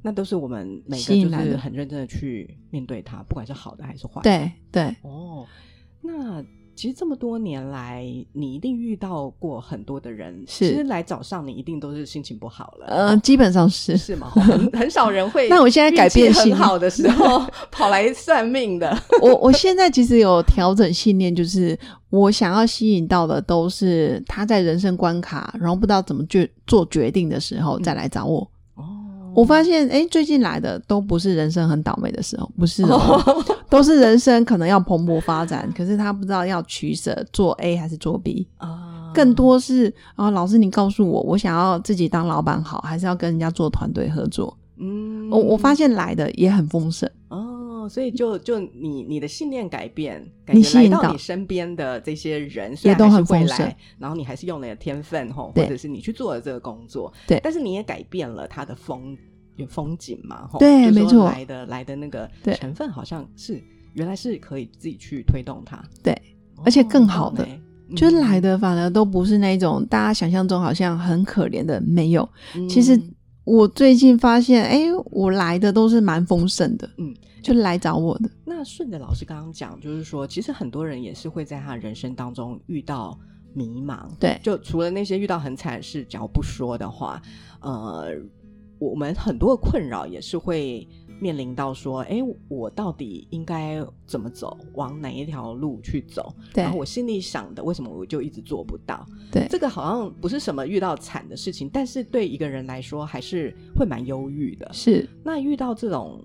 [SPEAKER 2] 那都是我们每个就是很认真的去面对它，不管是好的还是坏的。
[SPEAKER 1] 对对，
[SPEAKER 2] 哦，那其实这么多年来，你一定遇到过很多的人，
[SPEAKER 1] 是
[SPEAKER 2] 其实来找上你一定都是心情不好了，
[SPEAKER 1] 呃，基本上是。
[SPEAKER 2] 是吗？很很少人会。
[SPEAKER 1] 那我现在改变
[SPEAKER 2] 很好的时候跑来算命的，
[SPEAKER 1] 我我现在其实有调整信念，就是我想要吸引到的都是他在人生关卡，然后不知道怎么决做决定的时候再来找我。
[SPEAKER 2] 哦，
[SPEAKER 1] 我发现，哎，最近来的都不是人生很倒霉的时候，不是哦，都是人生可能要蓬勃发展，可是他不知道要取舍，做 A 还是做 B。
[SPEAKER 2] 啊，
[SPEAKER 1] 更多是啊，老师你告诉我，我想要自己当老板好，还是要跟人家做团队合作？
[SPEAKER 2] 嗯。
[SPEAKER 1] 我我发现来的也很丰盛，
[SPEAKER 2] 哦，所以就就你你的信念改变，感
[SPEAKER 1] 你
[SPEAKER 2] 觉来到
[SPEAKER 1] 吸引到
[SPEAKER 2] 你身边的这些人，虽
[SPEAKER 1] 也都
[SPEAKER 2] 然还是会
[SPEAKER 1] 很丰盛
[SPEAKER 2] 来，然后你还是用你的天分吼，或者是你去做了这个工作，
[SPEAKER 1] 对
[SPEAKER 2] 但是你也改变了他的风有风景嘛，吼，
[SPEAKER 1] 对没错
[SPEAKER 2] 来的来的那个成分好像是原来是可以自己去推动它，
[SPEAKER 1] 对
[SPEAKER 2] 哦，
[SPEAKER 1] 而且更好的就是来，的反而都不是那种大家想象中好像很可怜的，没有。
[SPEAKER 2] 嗯
[SPEAKER 1] 其实我最近发现，哎，我来的都是蛮丰盛的，
[SPEAKER 2] 嗯，
[SPEAKER 1] 就来找我的，
[SPEAKER 2] 那顺着老师刚刚讲，就是说，其实很多人也是会在他人生当中遇到迷茫。
[SPEAKER 1] 对
[SPEAKER 2] 就除了那些遇到很惨的事，只要不说的话，呃，我们很多的困扰也是会面临到说，哎，我到底应该怎么走，往哪一条路去走？
[SPEAKER 1] 对
[SPEAKER 2] 然后我心里想的，为什么我就一直做不到？
[SPEAKER 1] 对
[SPEAKER 2] 这个好像不是什么遇到惨的事情，但是对一个人来说，还是会蛮忧郁的。
[SPEAKER 1] 是
[SPEAKER 2] 那遇到这种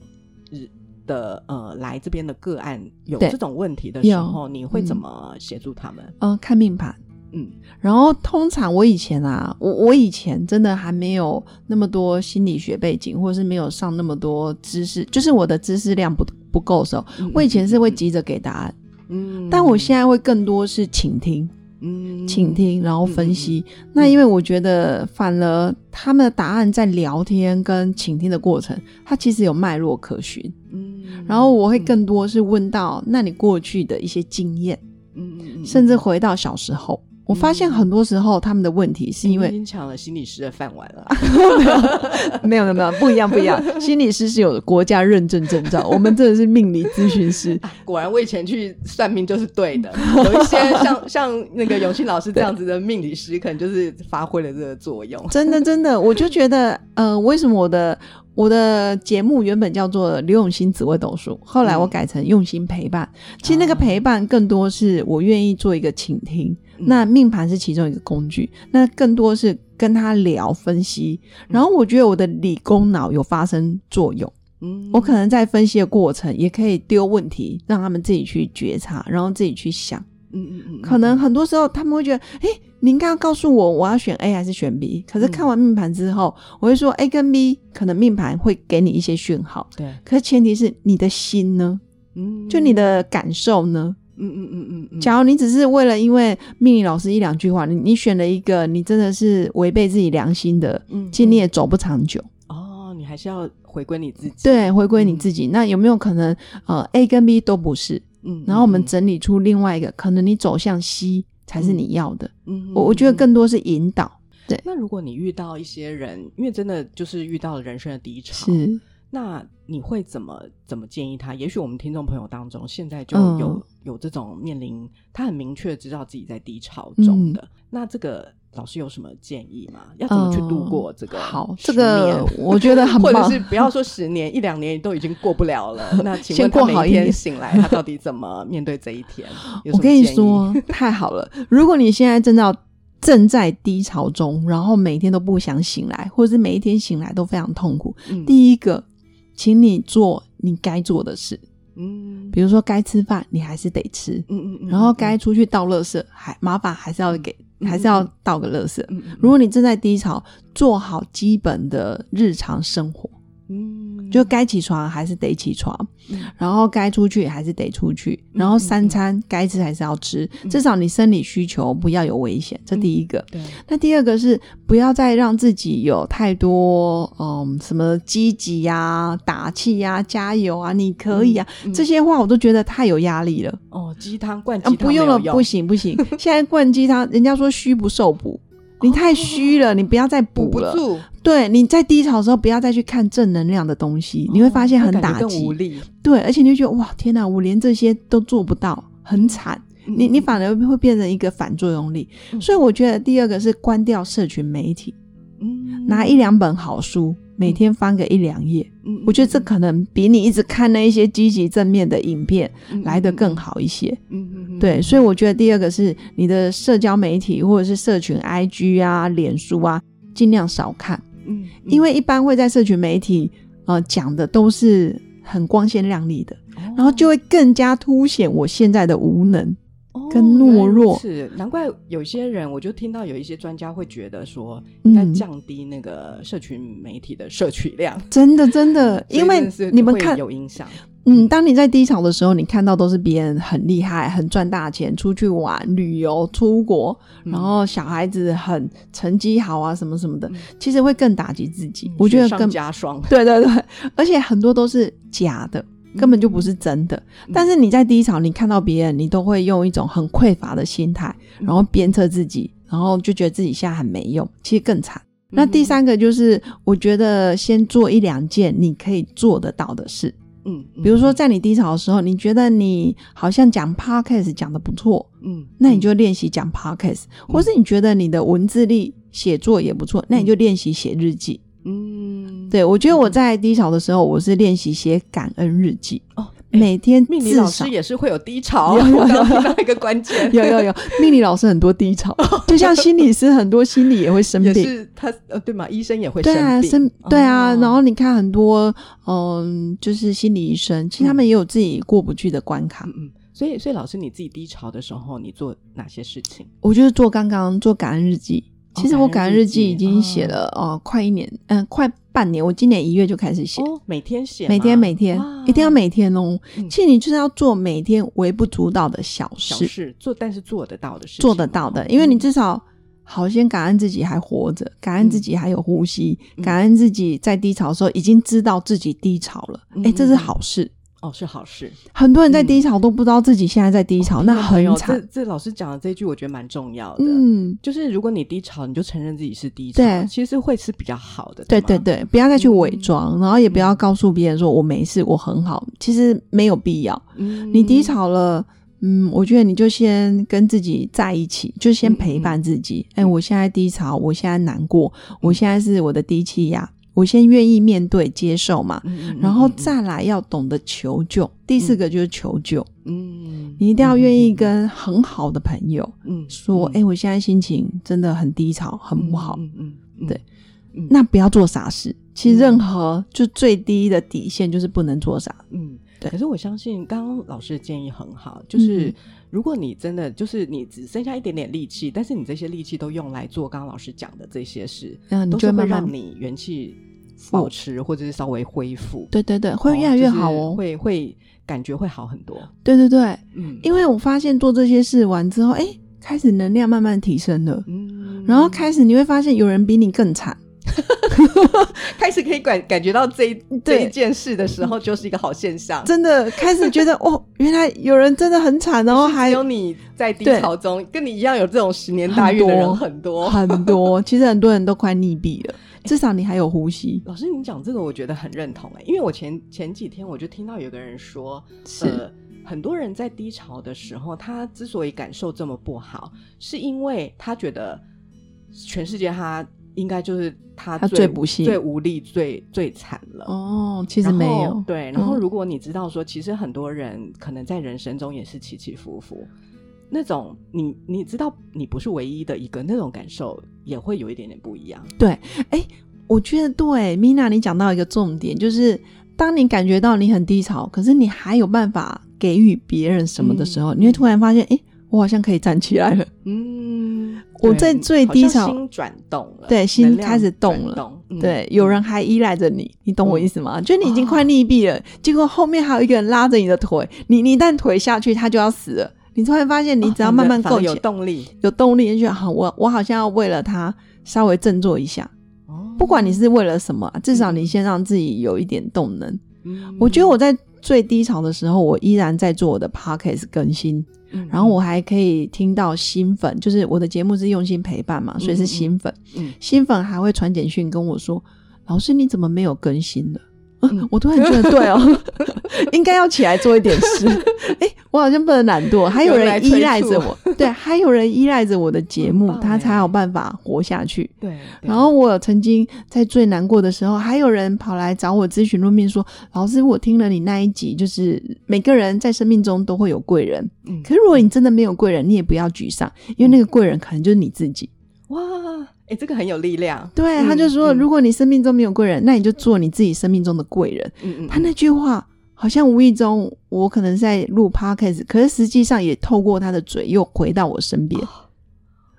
[SPEAKER 2] 日的呃来这边的个案有这种问题的时候，你会怎
[SPEAKER 1] 嗯
[SPEAKER 2] 么协助他们？
[SPEAKER 1] 呃看命盘。
[SPEAKER 2] 嗯
[SPEAKER 1] 然后通常我以前啊，我我以前真的还没有那么多心理学背景，或者是没有上那么多知识，就是我的知识量不不够的时候，
[SPEAKER 2] 嗯
[SPEAKER 1] 我以前是会急着给答案，
[SPEAKER 2] 嗯
[SPEAKER 1] 但我现在会更多是倾听。
[SPEAKER 2] 嗯
[SPEAKER 1] 倾听，然后分析。那因为我觉得，反而他们的答案在聊天跟倾听的过程，它其实有脉络可循。
[SPEAKER 2] 嗯
[SPEAKER 1] 然后我会更多是问到，那你过去的一些经验，
[SPEAKER 2] 嗯
[SPEAKER 1] 甚至回到小时候。我发现很多时候他们的问题是因为
[SPEAKER 2] 你已经抢了心理师的饭碗了 啊。
[SPEAKER 1] 没有没有没有不一样不一样，心理师是有国家认证证照，我们真的是命理咨询师。
[SPEAKER 2] 果然我以前去算命就是对的，有一些像像那个永庆老师这样子的命理师，可能就是发挥了这个作用。
[SPEAKER 1] 真的真的，我就觉得，呃，为什么我的我的节目原本叫做刘永新紫微斗数，后来我改成用心陪伴。其实那个陪伴更多是我愿意做一个倾听，那命盘是其中一个工具，那更多是跟他聊分析。然后我觉得我的理工脑有发生作用，
[SPEAKER 2] 嗯
[SPEAKER 1] 我可能在分析的过程也可以丢问题，让他们自己去觉察，然后自己去想。
[SPEAKER 2] 嗯嗯嗯，
[SPEAKER 1] 可能很多时候他们会觉得，诶，你应该要告诉我我要选 A 还是选 B。可是看完命盘之后，我会说 A 跟 B 可能命盘会给你一些讯号，
[SPEAKER 2] 对，
[SPEAKER 1] 可是前提是你的心呢，
[SPEAKER 2] 嗯
[SPEAKER 1] 就你的感受呢。
[SPEAKER 2] 嗯嗯嗯嗯嗯，
[SPEAKER 1] 假如你只是为了因为命理老师一两句话，你你选了一个你真的是违背自己良心的，
[SPEAKER 2] 嗯
[SPEAKER 1] 其实你也走不长久。
[SPEAKER 2] 哦，你还是要回归你自己。，
[SPEAKER 1] 对，回归你自己。那有没有可能呃 A 跟 B 都不是？
[SPEAKER 2] 嗯
[SPEAKER 1] 然后我们整理出另外一个，可能你走向西才是你要的。
[SPEAKER 2] 嗯
[SPEAKER 1] 我我觉得更多是引导，对。
[SPEAKER 2] 那如果你遇到一些人，因为真的就是遇到了人生的低潮，
[SPEAKER 1] 是。
[SPEAKER 2] 那你会怎么怎么建议他？也许我们听众朋友当中，现在就
[SPEAKER 1] 嗯。
[SPEAKER 2] 有、有这种面临，他很明确知道自己在低潮中的，那这个老师有什么建议吗？要怎么去度过这个、
[SPEAKER 1] 嗯好，这个我觉得很
[SPEAKER 2] 或者。是不要说十年、一两年都已经过不了了，那请
[SPEAKER 1] 先
[SPEAKER 2] 问他每一天
[SPEAKER 1] 过好一天
[SPEAKER 2] 醒来，他到底怎么面对这一天？
[SPEAKER 1] 我跟你，说，太好了！如果你现在正在正在低潮中，然后每天都不想醒来，或者是每一天醒来都非常痛苦，
[SPEAKER 2] 嗯
[SPEAKER 1] 第一个，请你做你该做的事，
[SPEAKER 2] 嗯。
[SPEAKER 1] 比如说该吃饭，你还是得吃，
[SPEAKER 2] 嗯嗯嗯，
[SPEAKER 1] 然后该出去倒垃圾，还麻烦还是要给，
[SPEAKER 2] 嗯
[SPEAKER 1] 还是要倒个垃圾。如果你正在低潮，做好基本的日常生活，
[SPEAKER 2] 嗯。
[SPEAKER 1] 就该起床还是得起床，
[SPEAKER 2] 嗯。
[SPEAKER 1] 然后该出去还是得出去，然后三餐该吃还是要吃，至少你生理需求不要有危险，这第一个。
[SPEAKER 2] 对，
[SPEAKER 1] 那第二个是不要再让自己有太多嗯什么积极呀、打气呀、加油啊、你可以啊、
[SPEAKER 2] 嗯
[SPEAKER 1] 这些话，我都觉得太有压力了。
[SPEAKER 2] 哦，鸡汤灌
[SPEAKER 1] 啊，
[SPEAKER 2] 鸡汤
[SPEAKER 1] 不用了，不行不行，现在灌鸡汤，人家说虚不受补。你太虚了，你不要再
[SPEAKER 2] 补
[SPEAKER 1] 补了。对，你在低潮的时候，不要再去看正能量的东西，你会发现很打击
[SPEAKER 2] 无。力。
[SPEAKER 1] 对，而且你就觉得哇，天哪，我连这些都做不到，很惨。你你反而会变成一个反作用力。
[SPEAKER 2] 嗯
[SPEAKER 1] 所以我觉得第二个是关掉社群媒体，
[SPEAKER 2] 嗯
[SPEAKER 1] 拿一两本好书，每天翻个一两页。
[SPEAKER 2] 嗯
[SPEAKER 1] 我觉得这可能比你一直看那一些积极正面的影片
[SPEAKER 2] 嗯
[SPEAKER 1] 来得更好一些。
[SPEAKER 2] 嗯嗯嗯
[SPEAKER 1] 对，所以我觉得第二个是你的社交媒体或者是社群 IG 啊、脸书啊，尽量少看，
[SPEAKER 2] 嗯，
[SPEAKER 1] 因为一般会在社群媒体呃讲的都是很光鲜亮丽的，然后就会更加凸显我现在的无能。跟懦弱
[SPEAKER 2] 是难怪有些人，我就听到有一些专家会觉得说，应该
[SPEAKER 1] 嗯
[SPEAKER 2] 降低那个社群媒体的摄取量，
[SPEAKER 1] 真的，真的，因为你们看，
[SPEAKER 2] 有影响。
[SPEAKER 1] 嗯，当你在低潮的时候，你看到都是别人很厉害、很赚大钱，出去玩、旅游、出国，
[SPEAKER 2] 嗯
[SPEAKER 1] 然后小孩子很成绩好啊，什么什么的
[SPEAKER 2] 嗯，
[SPEAKER 1] 其实会更打击自己。我觉得更
[SPEAKER 2] 加霜，
[SPEAKER 1] 对对对，而且很多都是假的，根本就不是真的。但是你在低潮，你看到别人，你都会用一种很匮乏的心态，然后鞭策自己，然后就觉得自己现在很没用，其实更惨。那第三个就是，我觉得先做一两件你可以做得到的事，
[SPEAKER 2] 嗯，嗯，
[SPEAKER 1] 比如说在你低潮的时候，你觉得你好像讲 podcast 讲的不错，
[SPEAKER 2] 嗯，
[SPEAKER 1] 那你就练习讲 podcast，或是你觉得你的文字力写作也不错，那你就练习写日记。
[SPEAKER 2] 嗯，
[SPEAKER 1] 对，我觉得我在低潮的时候，我是练习写感恩日记，
[SPEAKER 2] 哦，
[SPEAKER 1] 每天
[SPEAKER 2] 命理老师也是会有低潮，
[SPEAKER 1] 有有有
[SPEAKER 2] 我刚听到一个关键，
[SPEAKER 1] 有有有，命理老师很多低潮，就像心理师很多心理也会生
[SPEAKER 2] 也
[SPEAKER 1] 病。
[SPEAKER 2] 是他呃对嘛，医生也会
[SPEAKER 1] 对啊，
[SPEAKER 2] 病，
[SPEAKER 1] 生对啊，
[SPEAKER 2] 哦
[SPEAKER 1] 然后你看很多嗯，就是心理医生，其实他们也有自己过不去的关卡。
[SPEAKER 2] 嗯嗯，所以所以老师你自己低潮的时候，你做哪些事情？
[SPEAKER 1] 我就是做刚刚做感恩日记，
[SPEAKER 2] 哦
[SPEAKER 1] 其实我感恩日记已经写了哦、快一年，嗯、快半年。我今年一月就开始写，
[SPEAKER 2] 哦，每天写，
[SPEAKER 1] 每天每天一定要每天哦。
[SPEAKER 2] 嗯。
[SPEAKER 1] 其实你就是要做每天微不足道的小事，
[SPEAKER 2] 小事做，但是做得到的事情，
[SPEAKER 1] 做得到的，因为你至少好先感恩自己还活着，感恩自己还有呼吸，
[SPEAKER 2] 嗯。
[SPEAKER 1] 感恩自己在低潮的时候已经知道自己低潮了，
[SPEAKER 2] 嗯。
[SPEAKER 1] 哎、这是好事。
[SPEAKER 2] 哦是好事，
[SPEAKER 1] 很多人在低潮都不知道自己现在在低潮，那很惨。
[SPEAKER 2] 这这老师讲的这句，我觉得蛮重要的。
[SPEAKER 1] 嗯，
[SPEAKER 2] 就是如果你低潮，你就承认自己是低潮，
[SPEAKER 1] 对
[SPEAKER 2] 其实会是比较好的。
[SPEAKER 1] 对对，对，不要再去伪
[SPEAKER 2] 嗯
[SPEAKER 1] 装，然后也不要告诉别人说我没事，我很好，其实没有必要。
[SPEAKER 2] 嗯
[SPEAKER 1] 你低，潮了，嗯，我觉得你就先跟自己在一起，就先陪伴自己。哎、我现在低潮，我现在难过，我现在是我的低气压，我先愿意面对、接受嘛，
[SPEAKER 2] 嗯嗯
[SPEAKER 1] 然后再来要懂得求救。第四个就是求救，
[SPEAKER 2] 嗯，
[SPEAKER 1] 你一定要愿意跟很好的朋友
[SPEAKER 2] 嗯
[SPEAKER 1] 说，哎、我现在心情真的很低潮，很不好。
[SPEAKER 2] 嗯嗯嗯，
[SPEAKER 1] 对。
[SPEAKER 2] 嗯，
[SPEAKER 1] 那不要做傻事。其实任何就最低的底线就是不能做傻。
[SPEAKER 2] 嗯，
[SPEAKER 1] 对。
[SPEAKER 2] 可是我相信刚刚老师的建议很好，就是
[SPEAKER 1] 嗯。
[SPEAKER 2] 如果你真的就是你只剩下一点点力气，但是你这些力气都用来做刚刚老师讲的这些事，
[SPEAKER 1] 嗯，你
[SPEAKER 2] 都
[SPEAKER 1] 就会
[SPEAKER 2] 让你元气保持或者是稍微恢复，
[SPEAKER 1] 对对对，会越来越好哦。
[SPEAKER 2] 会会感觉会好很多。
[SPEAKER 1] 对对对，
[SPEAKER 2] 嗯
[SPEAKER 1] 因为我发现做这些事完之后，哎，开始能量慢慢提升了，
[SPEAKER 2] 嗯
[SPEAKER 1] 然后开始你会发现有人比你更惨。
[SPEAKER 2] 开始可以感感觉到这一这一件事的时候，就是一个好现象。
[SPEAKER 1] 真的开始觉得 哦，原来有人真的很惨，然后还
[SPEAKER 2] 有你在低潮中，跟你一样有这种十年大运的人很多。
[SPEAKER 1] 很多，其实很多人都快溺毙了，至少你还有呼吸。
[SPEAKER 2] 老师，你讲这个我觉得很认同哎，因为我前前几天我就听到有个人说，
[SPEAKER 1] 是
[SPEAKER 2] 呃，很多人在低潮的时候，他之所以感受这么不好，是因为他觉得全世界他应该就是他
[SPEAKER 1] 他
[SPEAKER 2] 最
[SPEAKER 1] 最不幸
[SPEAKER 2] 最无力、最最惨了。
[SPEAKER 1] 哦，其实没有，
[SPEAKER 2] 对，然后
[SPEAKER 1] 嗯
[SPEAKER 2] 如果你知道说，其实很多人可能在人生中也是起起伏伏，那种你你知道你不是唯一的一个，那种感受也会有一点点不一样。
[SPEAKER 1] 对，哎，我觉得对，Mina，你讲到一个重点，就是当你感觉到你很低潮，可是你还有办法给予别人什么的时候，
[SPEAKER 2] 嗯
[SPEAKER 1] 你会突然发现，哎，我好像可以站起来了。
[SPEAKER 2] 嗯，
[SPEAKER 1] 我在最低潮
[SPEAKER 2] 心转动了，
[SPEAKER 1] 对心开始动了
[SPEAKER 2] 动嗯
[SPEAKER 1] 对，有人还依赖着你，你懂我
[SPEAKER 2] 嗯
[SPEAKER 1] 意思吗？就你已经快溺毙了，结果后面还有一个人拉着你的腿，你你一旦腿下去，他就要死了。你突然发现，你只要
[SPEAKER 2] 哦
[SPEAKER 1] 慢慢够起来，
[SPEAKER 2] 动力，
[SPEAKER 1] 有动力，就觉得好，我我好像要为了他稍微振作一下。
[SPEAKER 2] 哦
[SPEAKER 1] 不管你是为了什么啊，至少你先让自己有一点动能。
[SPEAKER 2] 嗯
[SPEAKER 1] 我觉得我在最低潮的时候，我依然在做我的 podcast 更新，
[SPEAKER 2] 嗯
[SPEAKER 1] 然后我还可以听到新粉，就是我的节目是用心陪伴嘛，所以是新粉。
[SPEAKER 2] 嗯
[SPEAKER 1] 新粉还会传简讯跟我说：“老师，你怎么没有更新了？”嗯，我突然觉得 对哦，应该要起来做一点事。哎，我好像不能懒惰，还有人依赖着我，对，还有人依赖着我的节目，他才有办法活下去。
[SPEAKER 2] 对。
[SPEAKER 1] 然后我曾经在最难过的时候，还有人跑来找我咨询论命，说：“老师，我听了你那一集，就是每个人在生命中都会有贵人。嗯，可是如果你真的没有贵人，你也不要沮丧，因为那个贵人可能就是你自己。”
[SPEAKER 2] 哇。哎，这个很有力量。
[SPEAKER 1] 对，他就说，如果你生命中没有贵人，那你就做你自己生命中的贵人。嗯嗯。他那句话好像无意中，我可能在录 podcast，可是实际上也透过他的嘴又回到我身边。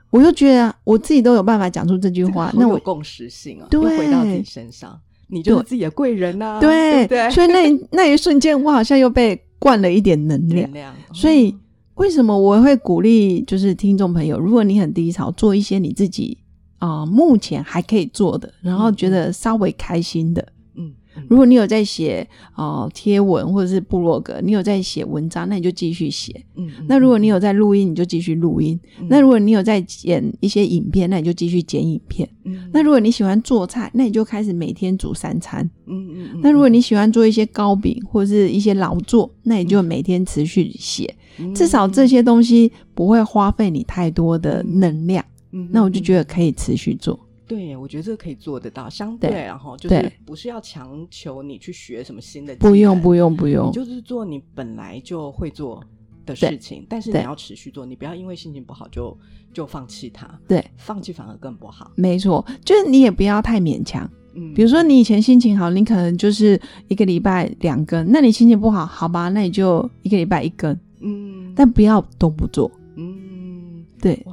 [SPEAKER 1] 我就觉得我自己都有办法讲出这句话，那我
[SPEAKER 2] 共识性啊，对，回到自己身上，你就是自己的贵人呐。
[SPEAKER 1] 对
[SPEAKER 2] 对。
[SPEAKER 1] 所以那 那一瞬间，我好像又被灌了一点能量。所以为什么我会鼓励就是听众朋友，如果你很低潮，做一些你自己。啊，目前还可以做的，然后觉得稍微开心的，嗯，如果你有在写啊贴文或者是部落格，你有在写文章，那你就继续写，嗯，那如果你有在录音，你就继续录音，那如果你有在剪一些影片，那你就继续剪影片，嗯，那如果你喜欢做菜，那你就开始每天煮三餐，嗯嗯，那如果你喜欢做一些糕饼或者是一些劳作，那你就每天持续写，至少这些东西不会花费你太多的能量。嗯，那我就觉得可以持续做。
[SPEAKER 2] 对，我觉得这个可以做得到。相对，然后就是不是要强求你去学什么新的，
[SPEAKER 1] 不用，不用，不用，你
[SPEAKER 2] 就是做你本来就会做的事情。但是你要持续做，你不要因为心情不好就就放弃它。
[SPEAKER 1] 对，
[SPEAKER 2] 放弃反而更不好。
[SPEAKER 1] 没错，就是你也不要太勉强。嗯，比如说你以前心情好，你可能就是一个礼拜两根。那你心情不好，好吧，那你就一个礼拜一根。嗯，但不要都不做。嗯，对。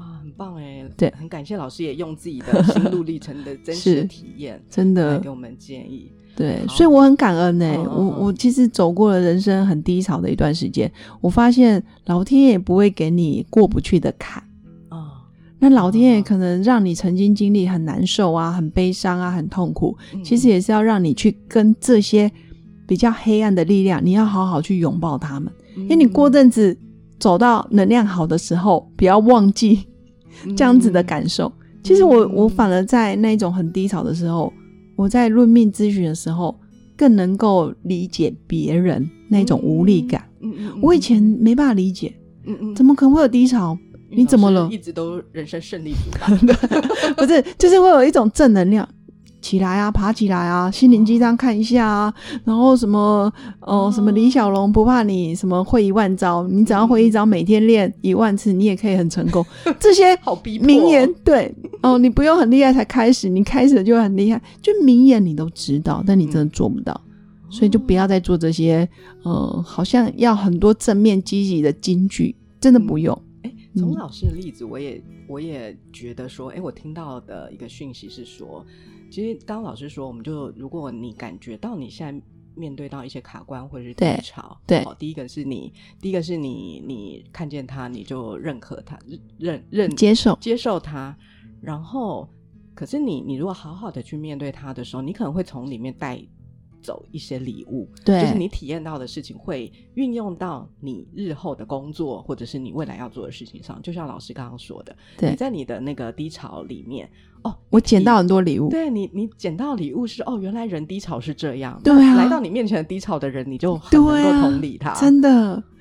[SPEAKER 1] 对，
[SPEAKER 2] 很感谢老师也用自己的心路历程的真实体验，
[SPEAKER 1] 真的
[SPEAKER 2] 给我们建议。
[SPEAKER 1] 对，所以我很感恩呢。我我其实走过了人生很低潮的一段时间，我发现老天爷不会给你过不去的坎啊。那老天爷可能让你曾经经历很难受啊、很悲伤啊、很痛苦，其实也是要让你去跟这些比较黑暗的力量，你要好好去拥抱他们。因为你过阵子走到能量好的时候，不要忘记。这样子的感受，其实我我反而在那种很低潮的时候，我在论命咨询的时候，更能够理解别人那种无力感。嗯嗯，我以前没办法理解，嗯嗯，怎么可能会有低潮？你怎么了？
[SPEAKER 2] 一直都人生胜利组，
[SPEAKER 1] 不是，就是会有一种正能量。起来啊，爬起来啊，心灵鸡汤看一下啊，然后什么哦，什么李小龙不怕你什么会一万招，你只要会一招，每天练一万次，你也可以很成功。这些
[SPEAKER 2] 好逼
[SPEAKER 1] 名言，对哦，你不用很厉害才开始，你开始就很厉害，就名言你都知道，但你真的做不到，所以就不要再做这些，呃，好像要很多正面积极的金句，真的不用。
[SPEAKER 2] 哎，从老师的例子，我也我也觉得说，哎，我听到的一个讯息是说。其实，刚刚老师说，我们就如果你感觉到你现在面对到一些卡关或者是低潮，
[SPEAKER 1] 对，
[SPEAKER 2] 第一个是你，第一个是你，你看见他，你就认可他，认认
[SPEAKER 1] 接受
[SPEAKER 2] 接受他，然后，可是你你如果好好的去面对他的时候，你可能会从里面带。走一些礼物，
[SPEAKER 1] 对，
[SPEAKER 2] 就是你体验到的事情会运用到你日后的工作，或者是你未来要做的事情上。就像老师刚刚说的，
[SPEAKER 1] 你
[SPEAKER 2] 在你的那个低潮里面，哦，
[SPEAKER 1] 我捡到很多礼物。
[SPEAKER 2] 对你，你捡到礼物是哦，原来人低潮是这样。
[SPEAKER 1] 对啊，
[SPEAKER 2] 来到你面前的低潮的人，你就很能够同理他。
[SPEAKER 1] 真的，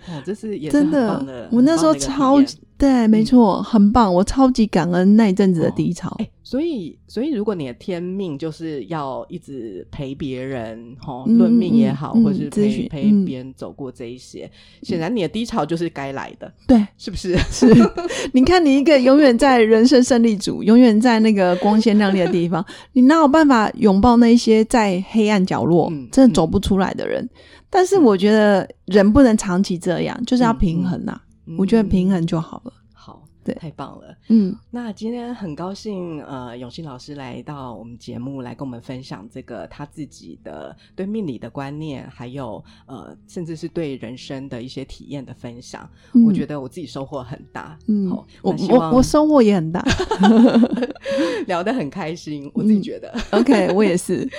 [SPEAKER 2] 哦，这是也是很棒的。
[SPEAKER 1] 我那时候超对，没错，很棒，我超级感恩那一阵子的低潮。
[SPEAKER 2] 所以，所以如果你的天命就是要一直陪别人，哈，论命也好，或者是陪陪别人走过这一些，显然你的低潮就是该来的，
[SPEAKER 1] 对，
[SPEAKER 2] 是不是？
[SPEAKER 1] 是。你看，你一个永远在人生胜利组，永远在那个光鲜亮丽的地方，你哪有办法拥抱那些在黑暗角落真的走不出来的人？但是，我觉得人不能长期这样，就是要平衡呐。我觉得平衡就好了。好对，
[SPEAKER 2] 太棒了。嗯，那今天很高兴，呃，永新老师来到我们节目来跟我们分享这个他自己的对命理的观念，还有呃，甚至是对人生的一些体验的分享。我觉得我自己收获很大。嗯，
[SPEAKER 1] 我我我收获也很大，
[SPEAKER 2] 聊得很开心。我自己觉得
[SPEAKER 1] ，OK，我也是。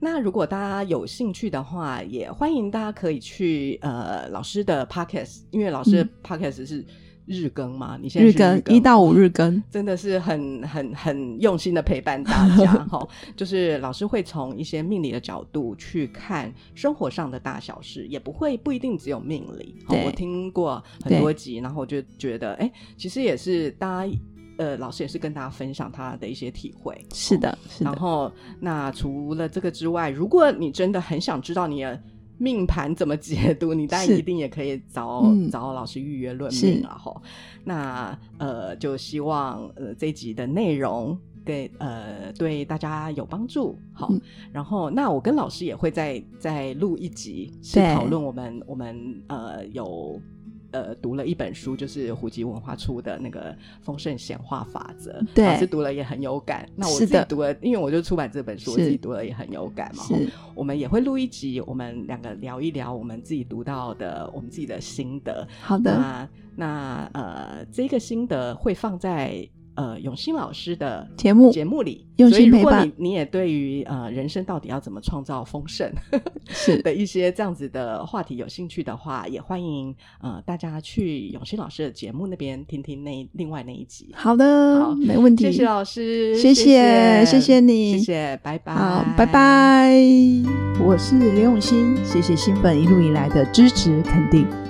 [SPEAKER 2] 那如果大家有兴趣的话，也欢迎大家可以去呃老师的 Podcast，因为老师的 Podcast 是。日更嘛？你现在
[SPEAKER 1] 日更一到五日更，
[SPEAKER 2] 真的是很很很用心的陪伴大家 哈，就是老师会从一些命理的角度去看生活上的大小事，也不会不一定只有命理。我听过很多集，然后我就觉得，哎，其实也是大家呃，老师也是跟大家分享他的一些体会。
[SPEAKER 1] 是的，是的，
[SPEAKER 2] 然后，那除了这个之外，如果你真的很想知道你的命盘怎么解读，你当然一定也可以找、
[SPEAKER 1] 嗯
[SPEAKER 2] 找老师预约论命了哈。那呃，就希望呃这一集的内容对呃对大家有帮助。好，
[SPEAKER 1] 嗯
[SPEAKER 2] 然后那我跟老师也会再再录一集，是
[SPEAKER 1] 对
[SPEAKER 2] 讨论我们我们呃有。呃，读了一本书，就是胡吉文化出的那个《丰盛显化法则》，
[SPEAKER 1] 对
[SPEAKER 2] 老师读了也很有感。那我自己读了，因为我就出版这本书，我自己读了也很有感嘛。
[SPEAKER 1] 是
[SPEAKER 2] 我们也会录一集，我们两个聊一聊我们自己读到的，我们自己的心得。
[SPEAKER 1] 好的，
[SPEAKER 2] 那那呃，这个心得会放在呃永新老师的
[SPEAKER 1] 节目
[SPEAKER 2] 节目里。
[SPEAKER 1] 用
[SPEAKER 2] 所以如果
[SPEAKER 1] 心陪伴
[SPEAKER 2] 你你也对于呃人生到底要怎么创造丰盛
[SPEAKER 1] 是
[SPEAKER 2] 的一些这样子的话题有兴趣的话，也欢迎呃大家去永新老师的节目那边听听那另外那一集。
[SPEAKER 1] 好的，
[SPEAKER 2] 好
[SPEAKER 1] 没问题。
[SPEAKER 2] 谢谢老师，
[SPEAKER 1] 谢谢谢谢你
[SPEAKER 2] 谢谢，拜拜，
[SPEAKER 1] 好，拜。拜。我是刘永新，谢谢新粉一路以来的支持肯定。